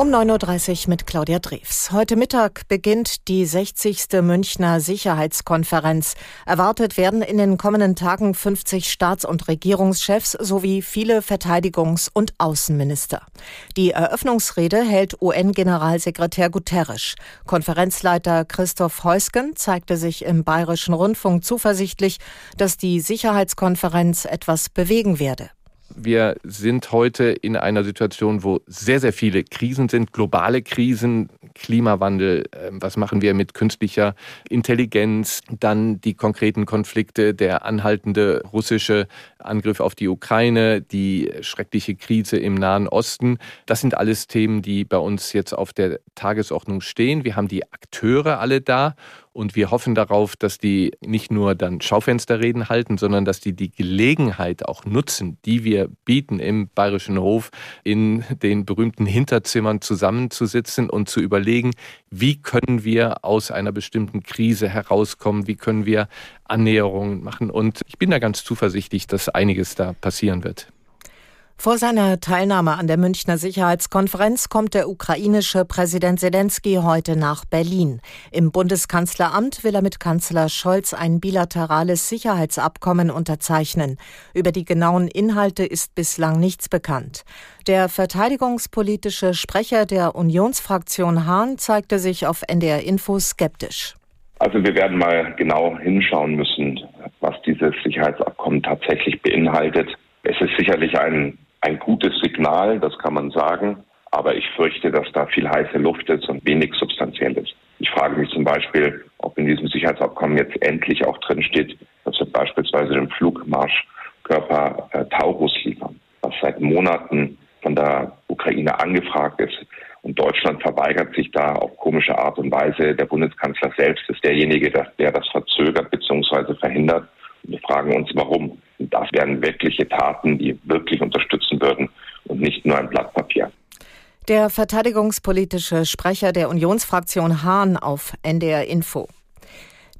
Um 9.30 Uhr mit Claudia Drews. Heute Mittag beginnt die 60. Münchner Sicherheitskonferenz. Erwartet werden in den kommenden Tagen 50 Staats- und Regierungschefs sowie viele Verteidigungs- und Außenminister. Die Eröffnungsrede hält UN-Generalsekretär Guterres. Konferenzleiter Christoph Heusgen zeigte sich im Bayerischen Rundfunk zuversichtlich, dass die Sicherheitskonferenz etwas bewegen werde. Wir sind heute in einer Situation, wo sehr, sehr viele Krisen sind, globale Krisen, Klimawandel, ähm, was machen wir mit künstlicher Intelligenz, dann die konkreten Konflikte, der anhaltende russische Angriff auf die Ukraine, die schreckliche Krise im Nahen Osten. Das sind alles Themen, die bei uns jetzt auf der Tagesordnung stehen. Wir haben die Akteure alle da und wir hoffen darauf, dass die nicht nur dann Schaufensterreden halten, sondern dass die die Gelegenheit auch nutzen, die wir bieten im Bayerischen Hof, in den berühmten Hinterzimmern zusammenzusitzen und zu überlegen, wie können wir aus einer bestimmten Krise herauskommen, wie können wir Annäherungen machen. Und ich bin da ganz zuversichtlich, dass einiges da passieren wird. Vor seiner Teilnahme an der Münchner Sicherheitskonferenz kommt der ukrainische Präsident Zelensky heute nach Berlin. Im Bundeskanzleramt will er mit Kanzler Scholz ein bilaterales Sicherheitsabkommen unterzeichnen. Über die genauen Inhalte ist bislang nichts bekannt. Der verteidigungspolitische Sprecher der Unionsfraktion Hahn zeigte sich auf NDR Info skeptisch. Also wir werden mal genau hinschauen müssen, was dieses Sicherheitsabkommen tatsächlich beinhaltet. Es ist sicherlich ein ein gutes Signal, das kann man sagen. Aber ich fürchte, dass da viel heiße Luft ist und wenig substanziell ist. Ich frage mich zum Beispiel, ob in diesem Sicherheitsabkommen jetzt endlich auch drin steht, dass wir beispielsweise den Flugmarschkörper äh, Taurus liefern, was seit Monaten von der Ukraine angefragt ist. Und Deutschland verweigert sich da auf komische Art und Weise. Der Bundeskanzler selbst ist derjenige, der, das verzögert bzw. verhindert. Und wir fragen uns, warum. Das wären wirkliche Taten, die wirklich unterstützen würden und nicht nur ein Blatt Papier. Der verteidigungspolitische Sprecher der Unionsfraktion Hahn auf NDR Info.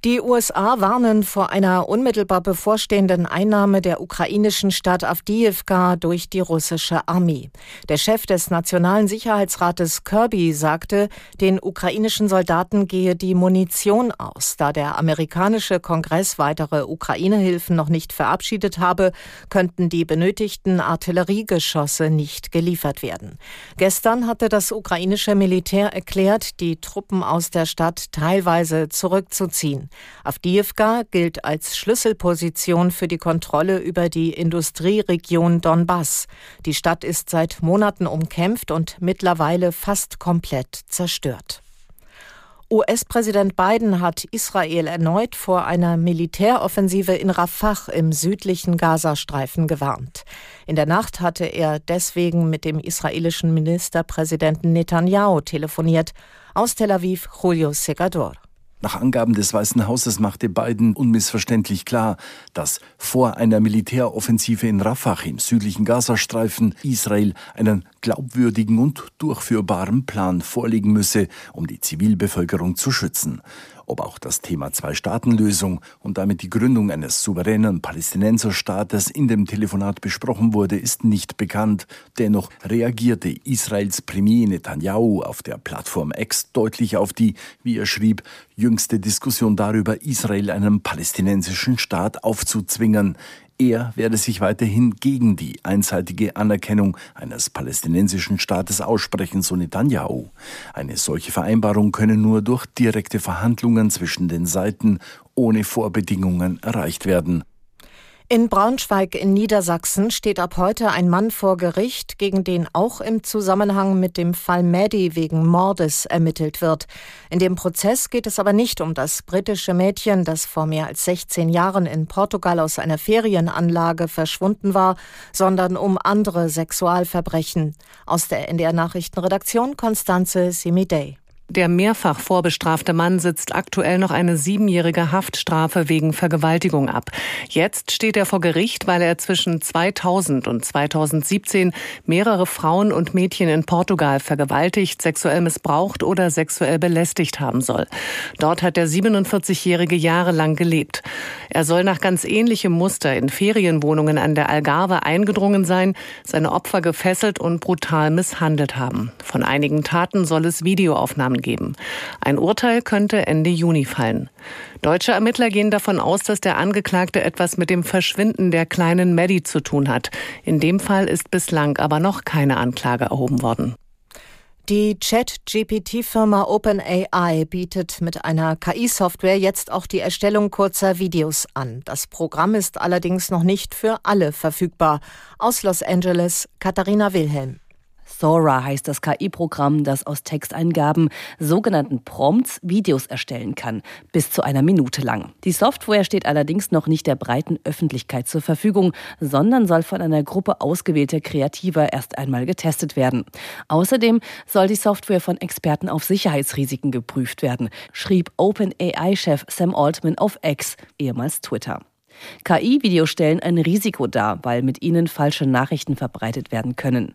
Die USA warnen vor einer unmittelbar bevorstehenden Einnahme der ukrainischen Stadt Avdiivka durch die russische Armee. Der Chef des Nationalen Sicherheitsrates Kirby sagte, den ukrainischen Soldaten gehe die Munition aus. Da der amerikanische Kongress weitere Ukraine-Hilfen noch nicht verabschiedet habe, könnten die benötigten Artilleriegeschosse nicht geliefert werden. Gestern hatte das ukrainische Militär erklärt, die Truppen aus der Stadt teilweise zurückzuziehen. Avdiivka gilt als Schlüsselposition für die Kontrolle über die Industrieregion Donbass. Die Stadt ist seit Monaten umkämpft und mittlerweile fast komplett zerstört. US-Präsident Biden hat Israel erneut vor einer Militäroffensive in Rafah im südlichen Gazastreifen gewarnt. In der Nacht hatte er deswegen mit dem israelischen Ministerpräsidenten Netanyahu telefoniert. Aus Tel Aviv Julio Segador. Nach Angaben des Weißen Hauses machte Biden unmissverständlich klar, dass vor einer Militäroffensive in Rafah im südlichen Gazastreifen Israel einen glaubwürdigen und durchführbaren Plan vorlegen müsse, um die Zivilbevölkerung zu schützen. Ob auch das Thema Zwei-Staaten-Lösung und damit die Gründung eines souveränen Palästinenserstaates in dem Telefonat besprochen wurde, ist nicht bekannt. Dennoch reagierte Israels Premier Netanyahu auf der Plattform X deutlich auf die, wie er schrieb, jüngste Diskussion darüber, Israel einem palästinensischen Staat aufzuzwingen. Er werde sich weiterhin gegen die einseitige Anerkennung eines palästinensischen Staates aussprechen, so Netanyahu. Eine solche Vereinbarung könne nur durch direkte Verhandlungen zwischen den Seiten ohne Vorbedingungen erreicht werden. In Braunschweig in Niedersachsen steht ab heute ein Mann vor Gericht, gegen den auch im Zusammenhang mit dem Fall Maddie wegen Mordes ermittelt wird. In dem Prozess geht es aber nicht um das britische Mädchen, das vor mehr als 16 Jahren in Portugal aus einer Ferienanlage verschwunden war, sondern um andere Sexualverbrechen. Aus der NDR Nachrichtenredaktion Konstanze Simidey. Der mehrfach vorbestrafte Mann sitzt aktuell noch eine siebenjährige Haftstrafe wegen Vergewaltigung ab. Jetzt steht er vor Gericht, weil er zwischen 2000 und 2017 mehrere Frauen und Mädchen in Portugal vergewaltigt, sexuell missbraucht oder sexuell belästigt haben soll. Dort hat der 47-Jährige jahrelang gelebt. Er soll nach ganz ähnlichem Muster in Ferienwohnungen an der Algarve eingedrungen sein, seine Opfer gefesselt und brutal misshandelt haben. Von einigen Taten soll es Videoaufnahmen geben. Ein Urteil könnte Ende Juni fallen. Deutsche Ermittler gehen davon aus, dass der Angeklagte etwas mit dem Verschwinden der kleinen Maddie zu tun hat. In dem Fall ist bislang aber noch keine Anklage erhoben worden. Die Chat-GPT-Firma OpenAI bietet mit einer KI-Software jetzt auch die Erstellung kurzer Videos an. Das Programm ist allerdings noch nicht für alle verfügbar. Aus Los Angeles, Katharina Wilhelm. Sora heißt das KI-Programm, das aus Texteingaben, sogenannten Prompts, Videos erstellen kann, bis zu einer Minute lang. Die Software steht allerdings noch nicht der breiten Öffentlichkeit zur Verfügung, sondern soll von einer Gruppe ausgewählter Kreativer erst einmal getestet werden. Außerdem soll die Software von Experten auf Sicherheitsrisiken geprüft werden, schrieb OpenAI-Chef Sam Altman auf X, ehemals Twitter. KI-Videos stellen ein Risiko dar, weil mit ihnen falsche Nachrichten verbreitet werden können.